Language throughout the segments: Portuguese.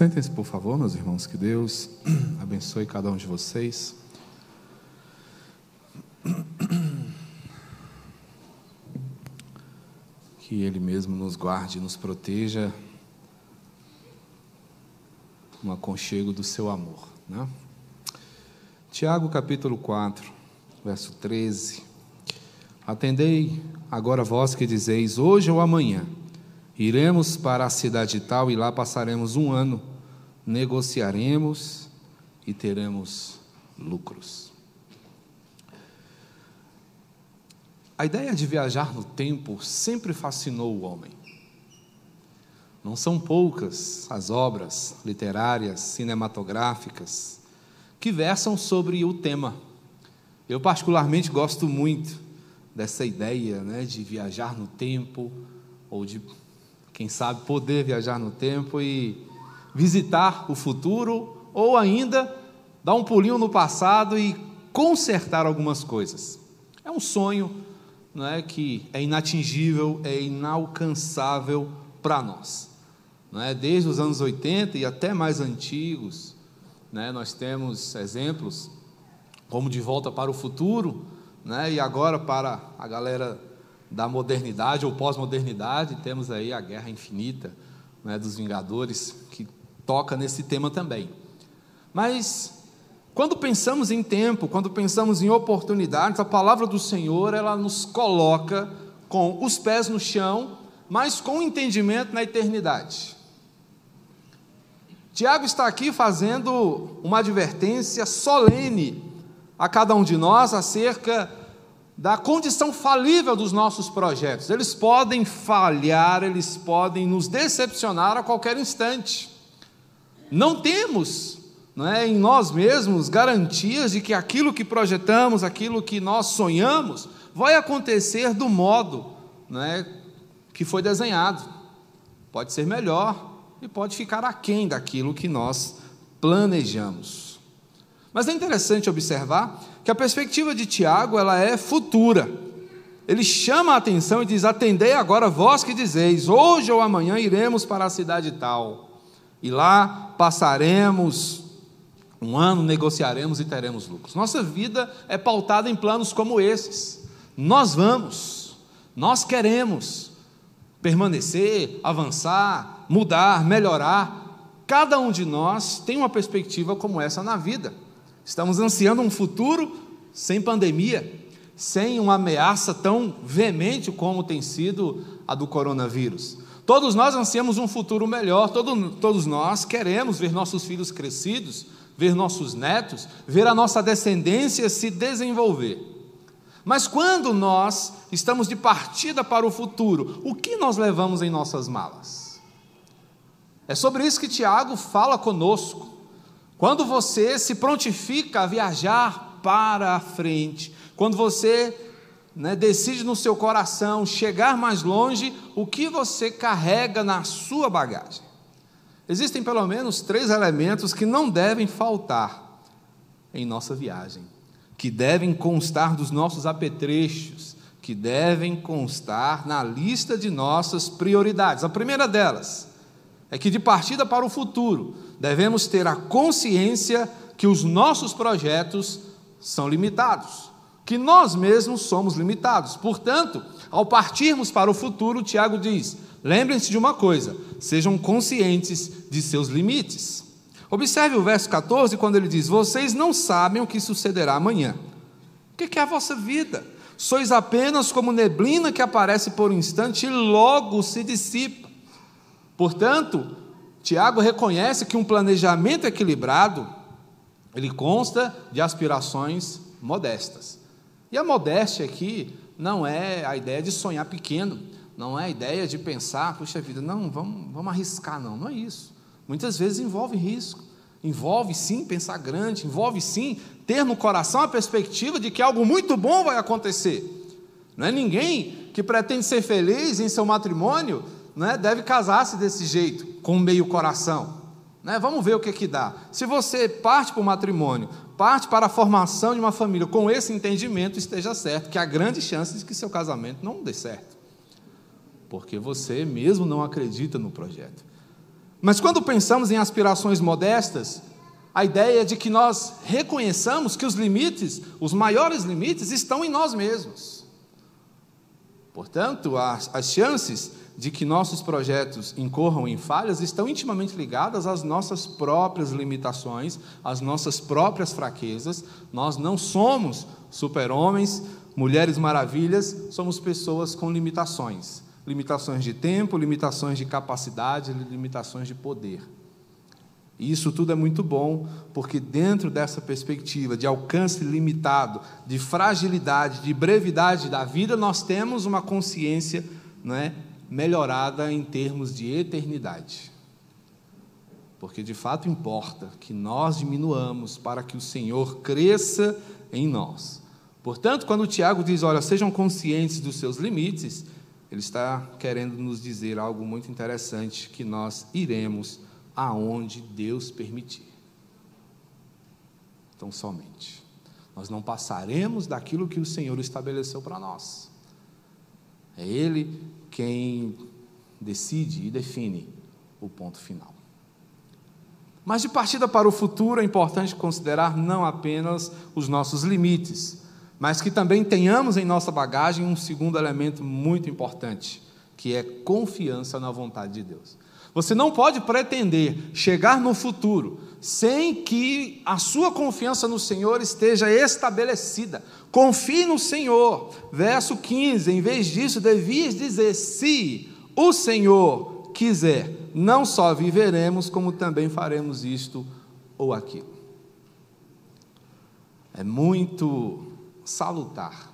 Sentem-se, por favor, meus irmãos, que Deus abençoe cada um de vocês. Que Ele mesmo nos guarde e nos proteja no aconchego do seu amor. Né? Tiago capítulo 4, verso 13. Atendei agora vós que dizeis, hoje ou amanhã, iremos para a cidade tal e lá passaremos um ano, negociaremos e teremos lucros. A ideia de viajar no tempo sempre fascinou o homem. Não são poucas as obras literárias, cinematográficas, que versam sobre o tema. Eu, particularmente, gosto muito dessa ideia né, de viajar no tempo, ou de, quem sabe, poder viajar no tempo e visitar o futuro, ou ainda dar um pulinho no passado e consertar algumas coisas. É um sonho não é, que é inatingível, é inalcançável para nós. Não é? Desde os anos 80 e até mais antigos, né, nós temos exemplos como De Volta para o Futuro, né, e agora para a galera da modernidade ou pós-modernidade, temos aí a Guerra Infinita né, dos Vingadores, que toca nesse tema também. Mas quando pensamos em tempo, quando pensamos em oportunidades, a palavra do Senhor, ela nos coloca com os pés no chão, mas com entendimento na eternidade. Tiago está aqui fazendo uma advertência solene a cada um de nós acerca da condição falível dos nossos projetos. Eles podem falhar, eles podem nos decepcionar a qualquer instante. Não temos não é, em nós mesmos garantias de que aquilo que projetamos, aquilo que nós sonhamos, vai acontecer do modo não é, que foi desenhado. Pode ser melhor, e pode ficar aquém daquilo que nós planejamos. Mas é interessante observar que a perspectiva de Tiago ela é futura. Ele chama a atenção e diz: Atendei agora vós que dizeis, hoje ou amanhã iremos para a cidade tal, e lá passaremos um ano, negociaremos e teremos lucros. Nossa vida é pautada em planos como esses. Nós vamos, nós queremos permanecer, avançar, mudar, melhorar. Cada um de nós tem uma perspectiva como essa na vida. Estamos ansiando um futuro sem pandemia, sem uma ameaça tão veemente como tem sido a do coronavírus. Todos nós ansiamos um futuro melhor, todo, todos nós queremos ver nossos filhos crescidos, ver nossos netos, ver a nossa descendência se desenvolver. Mas quando nós estamos de partida para o futuro, o que nós levamos em nossas malas? É sobre isso que Tiago fala conosco. Quando você se prontifica a viajar para a frente, quando você né, decide no seu coração chegar mais longe, o que você carrega na sua bagagem? Existem pelo menos três elementos que não devem faltar em nossa viagem, que devem constar dos nossos apetrechos, que devem constar na lista de nossas prioridades. A primeira delas, é que de partida para o futuro, devemos ter a consciência que os nossos projetos são limitados, que nós mesmos somos limitados. Portanto, ao partirmos para o futuro, Tiago diz: lembrem-se de uma coisa, sejam conscientes de seus limites. Observe o verso 14, quando ele diz: Vocês não sabem o que sucederá amanhã. O que é a vossa vida? Sois apenas como neblina que aparece por um instante e logo se dissipa. Portanto, Tiago reconhece que um planejamento equilibrado ele consta de aspirações modestas. E a modéstia aqui não é a ideia de sonhar pequeno, não é a ideia de pensar, puxa vida, não, vamos, vamos arriscar, não, não é isso. Muitas vezes envolve risco, envolve sim pensar grande, envolve sim ter no coração a perspectiva de que algo muito bom vai acontecer. Não é ninguém que pretende ser feliz em seu matrimônio né, deve casar-se desse jeito, com meio coração. Né? Vamos ver o que, que dá. Se você parte para o matrimônio, parte para a formação de uma família com esse entendimento, esteja certo que há grande chance de que seu casamento não dê certo. Porque você mesmo não acredita no projeto. Mas quando pensamos em aspirações modestas, a ideia é de que nós reconheçamos que os limites, os maiores limites, estão em nós mesmos. Portanto, as, as chances de que nossos projetos incorram em falhas estão intimamente ligadas às nossas próprias limitações, às nossas próprias fraquezas. Nós não somos super-homens, mulheres maravilhas, somos pessoas com limitações. Limitações de tempo, limitações de capacidade, limitações de poder. E isso tudo é muito bom, porque dentro dessa perspectiva de alcance limitado, de fragilidade, de brevidade da vida, nós temos uma consciência não é, melhorada em termos de eternidade. Porque de fato importa que nós diminuamos para que o Senhor cresça em nós. Portanto, quando Tiago diz, olha, sejam conscientes dos seus limites, ele está querendo nos dizer algo muito interessante que nós iremos aonde Deus permitir. Então, somente. Nós não passaremos daquilo que o Senhor estabeleceu para nós. É Ele quem decide e define o ponto final. Mas de partida para o futuro é importante considerar não apenas os nossos limites, mas que também tenhamos em nossa bagagem um segundo elemento muito importante, que é confiança na vontade de Deus. Você não pode pretender chegar no futuro sem que a sua confiança no Senhor esteja estabelecida. Confie no Senhor. Verso 15: em vez disso, devias dizer: se o Senhor quiser, não só viveremos, como também faremos isto ou aquilo. É muito salutar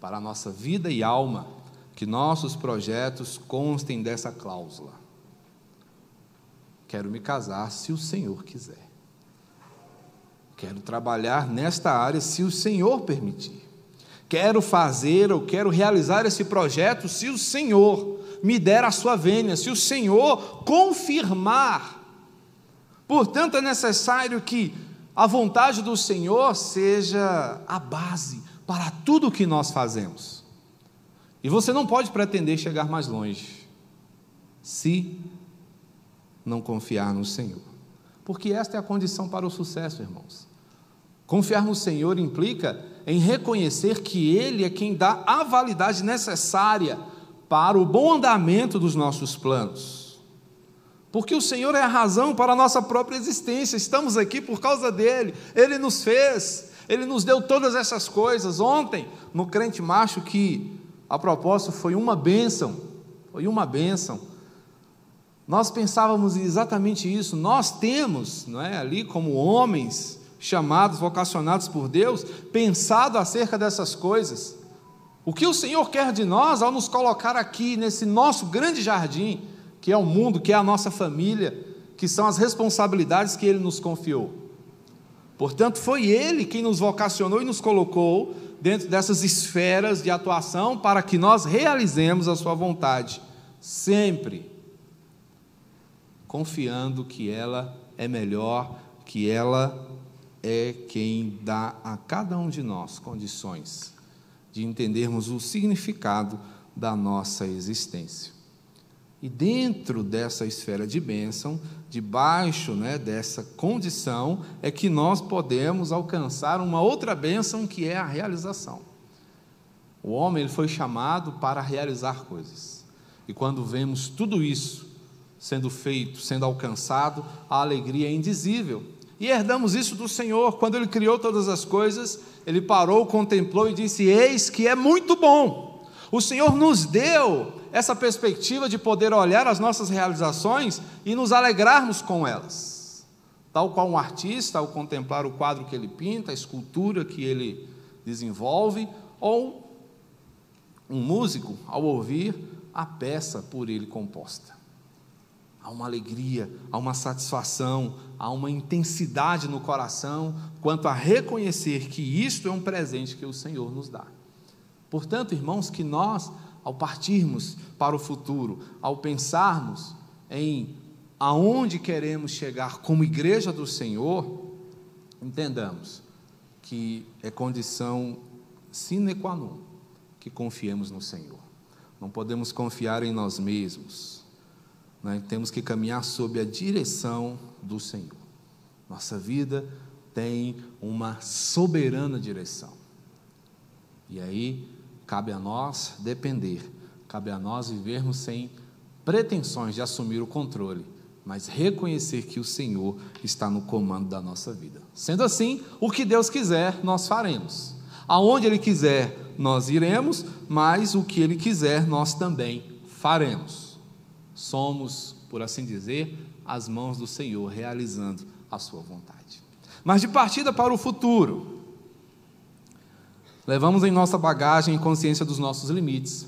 para a nossa vida e alma que nossos projetos constem dessa cláusula. Quero me casar se o Senhor quiser. Quero trabalhar nesta área se o Senhor permitir. Quero fazer ou quero realizar esse projeto se o Senhor me der a sua vênia, se o Senhor confirmar. Portanto, é necessário que a vontade do Senhor seja a base para tudo o que nós fazemos. E você não pode pretender chegar mais longe se não confiar no Senhor. Porque esta é a condição para o sucesso, irmãos. Confiar no Senhor implica em reconhecer que Ele é quem dá a validade necessária para o bom andamento dos nossos planos. Porque o Senhor é a razão para a nossa própria existência, estamos aqui por causa dEle, Ele nos fez, Ele nos deu todas essas coisas. Ontem, no crente macho, que a propósito foi uma bênção, foi uma bênção. Nós pensávamos exatamente isso. Nós temos, não é, ali como homens chamados, vocacionados por Deus, pensado acerca dessas coisas. O que o Senhor quer de nós ao nos colocar aqui nesse nosso grande jardim, que é o mundo, que é a nossa família, que são as responsabilidades que ele nos confiou. Portanto, foi ele quem nos vocacionou e nos colocou dentro dessas esferas de atuação para que nós realizemos a sua vontade, sempre confiando que ela é melhor, que ela é quem dá a cada um de nós condições de entendermos o significado da nossa existência. E dentro dessa esfera de bênção, debaixo né, dessa condição, é que nós podemos alcançar uma outra bênção que é a realização. O homem ele foi chamado para realizar coisas. E quando vemos tudo isso sendo feito, sendo alcançado, a alegria é indizível. E herdamos isso do Senhor. Quando Ele criou todas as coisas, Ele parou, contemplou e disse: Eis que é muito bom. O Senhor nos deu essa perspectiva de poder olhar as nossas realizações e nos alegrarmos com elas. Tal qual um artista, ao contemplar o quadro que ele pinta, a escultura que ele desenvolve, ou um músico, ao ouvir a peça por ele composta há uma alegria, há uma satisfação, há uma intensidade no coração quanto a reconhecer que isto é um presente que o Senhor nos dá. Portanto, irmãos, que nós, ao partirmos para o futuro, ao pensarmos em aonde queremos chegar como igreja do Senhor, entendamos que é condição sine qua non que confiemos no Senhor. Não podemos confiar em nós mesmos né, temos que caminhar sob a direção do Senhor. Nossa vida tem uma soberana direção. E aí cabe a nós depender, cabe a nós vivermos sem pretensões de assumir o controle, mas reconhecer que o Senhor está no comando da nossa vida. Sendo assim, o que Deus quiser, nós faremos. Aonde Ele quiser, nós iremos, mas o que Ele quiser, nós também faremos. Somos, por assim dizer, as mãos do Senhor realizando a Sua vontade. Mas de partida para o futuro, levamos em nossa bagagem consciência dos nossos limites,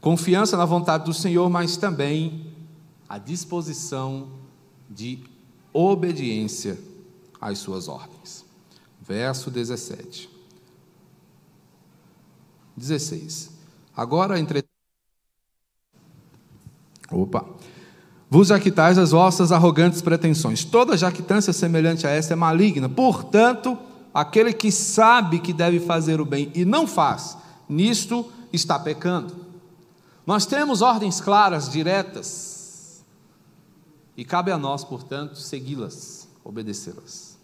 confiança na vontade do Senhor, mas também a disposição de obediência às suas ordens. Verso 17. 16. Agora, entre. Opa! Vos jactais as vossas arrogantes pretensões. Toda jactância semelhante a esta é maligna. Portanto, aquele que sabe que deve fazer o bem e não faz, nisto está pecando. Nós temos ordens claras, diretas, e cabe a nós, portanto, segui-las, obedecê-las.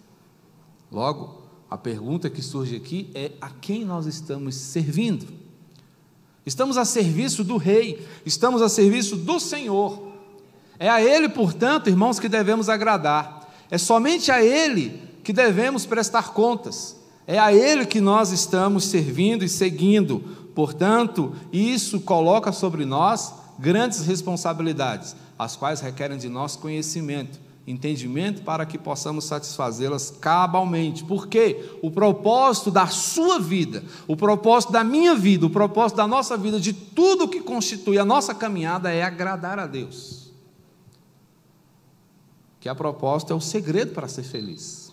Logo, a pergunta que surge aqui é: a quem nós estamos servindo? Estamos a serviço do Rei, estamos a serviço do Senhor. É a Ele, portanto, irmãos, que devemos agradar. É somente a Ele que devemos prestar contas. É a Ele que nós estamos servindo e seguindo. Portanto, isso coloca sobre nós grandes responsabilidades, as quais requerem de nós conhecimento, entendimento para que possamos satisfazê-las cabalmente. Porque o propósito da sua vida, o propósito da minha vida, o propósito da nossa vida, de tudo que constitui a nossa caminhada é agradar a Deus que a proposta é o segredo para ser feliz.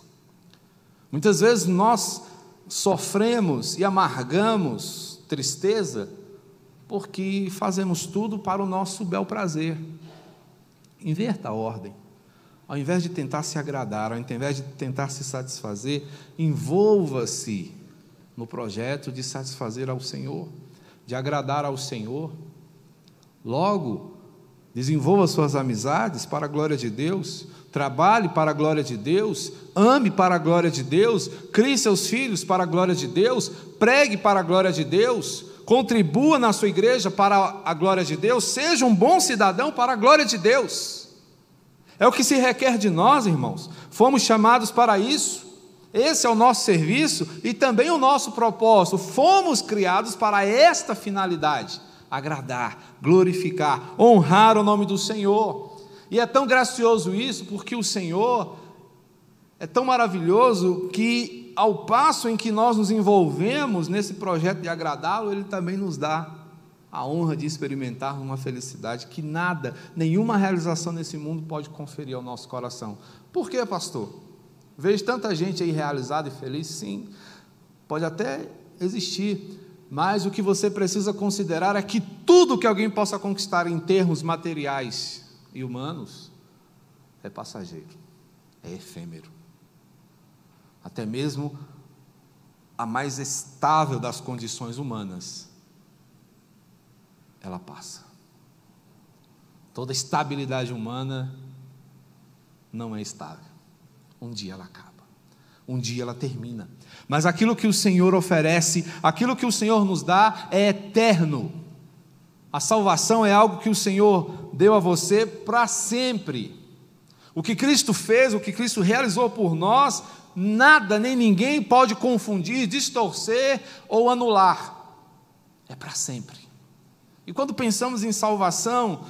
Muitas vezes nós sofremos e amargamos tristeza porque fazemos tudo para o nosso bel prazer. Inverta a ordem. Ao invés de tentar se agradar, ao invés de tentar se satisfazer, envolva-se no projeto de satisfazer ao Senhor, de agradar ao Senhor. Logo, desenvolva suas amizades para a glória de Deus, Trabalhe para a glória de Deus, ame para a glória de Deus, crie seus filhos para a glória de Deus, pregue para a glória de Deus, contribua na sua igreja para a glória de Deus, seja um bom cidadão para a glória de Deus. É o que se requer de nós, irmãos. Fomos chamados para isso. Esse é o nosso serviço e também o nosso propósito. Fomos criados para esta finalidade: agradar, glorificar, honrar o nome do Senhor. E é tão gracioso isso, porque o Senhor é tão maravilhoso que, ao passo em que nós nos envolvemos nesse projeto de agradá-lo, Ele também nos dá a honra de experimentar uma felicidade que nada, nenhuma realização nesse mundo pode conferir ao nosso coração. Por quê, pastor? Vejo tanta gente aí realizada e feliz, sim, pode até existir, mas o que você precisa considerar é que tudo que alguém possa conquistar em termos materiais, e humanos é passageiro, é efêmero. Até mesmo a mais estável das condições humanas, ela passa. Toda estabilidade humana não é estável. Um dia ela acaba. Um dia ela termina. Mas aquilo que o Senhor oferece, aquilo que o Senhor nos dá é eterno. A salvação é algo que o Senhor deu a você para sempre. O que Cristo fez, o que Cristo realizou por nós, nada nem ninguém pode confundir, distorcer ou anular. É para sempre. E quando pensamos em salvação,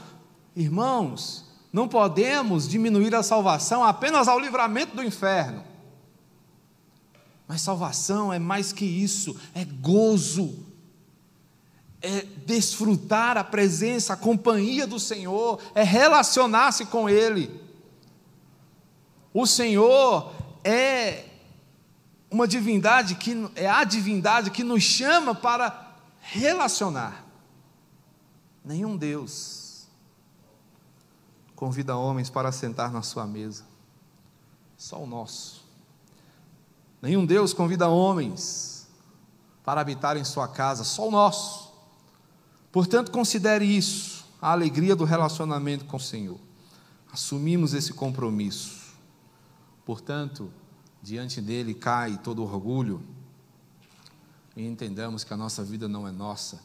irmãos, não podemos diminuir a salvação apenas ao livramento do inferno. Mas salvação é mais que isso, é gozo, é desfrutar a presença, a companhia do Senhor, é relacionar-se com Ele. O Senhor é uma divindade que é a divindade que nos chama para relacionar. Nenhum Deus convida homens para sentar na sua mesa. Só o nosso. Nenhum Deus convida homens para habitar em sua casa, só o nosso. Portanto, considere isso. a alegria do relacionamento com o Senhor. Assumimos esse compromisso. Portanto, diante dele cai todo orgulho e entendamos que a nossa vida não é nossa,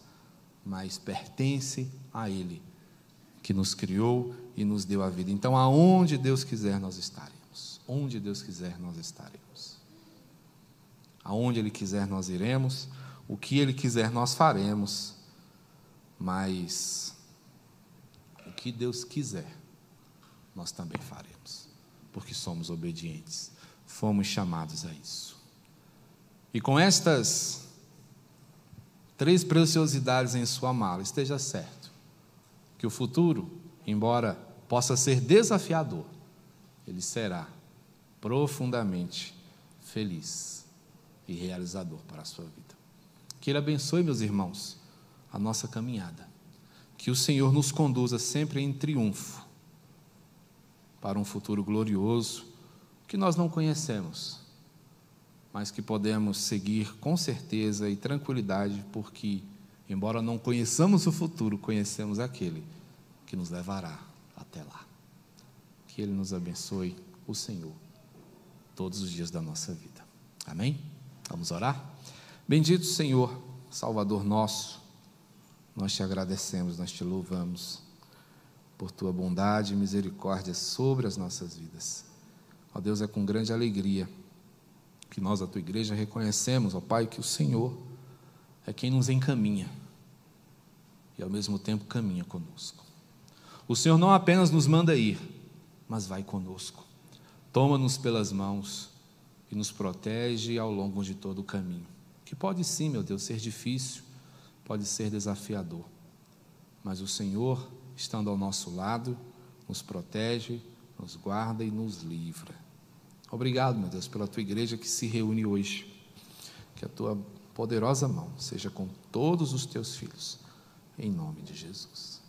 mas pertence a Ele, que nos criou e nos deu a vida. Então, aonde Deus quiser, nós estaremos. Onde Deus quiser, nós estaremos. Aonde Ele quiser, nós iremos. O que Ele quiser, nós faremos. Mas o que Deus quiser, nós também faremos, porque somos obedientes. Fomos chamados a isso. E com estas três preciosidades em sua mala, esteja certo que o futuro, embora possa ser desafiador, ele será profundamente feliz e realizador para a sua vida. Que Ele abençoe, meus irmãos, a nossa caminhada. Que o Senhor nos conduza sempre em triunfo para um futuro glorioso que nós não conhecemos, mas que podemos seguir com certeza e tranquilidade, porque, embora não conheçamos o futuro, conhecemos aquele que nos levará até lá. Que Ele nos abençoe, o Senhor, todos os dias da nossa vida. Amém? Vamos orar? Bendito Senhor, Salvador nosso, nós te agradecemos, nós te louvamos por tua bondade e misericórdia sobre as nossas vidas. Ó Deus, é com grande alegria que nós, a tua igreja, reconhecemos, ó Pai, que o Senhor é quem nos encaminha e ao mesmo tempo caminha conosco. O Senhor não apenas nos manda ir, mas vai conosco. Toma-nos pelas mãos e nos protege ao longo de todo o caminho. Que pode sim, meu Deus, ser difícil, pode ser desafiador, mas o Senhor, estando ao nosso lado, nos protege, nos guarda e nos livra. Obrigado, meu Deus, pela tua igreja que se reúne hoje. Que a tua poderosa mão seja com todos os teus filhos, em nome de Jesus.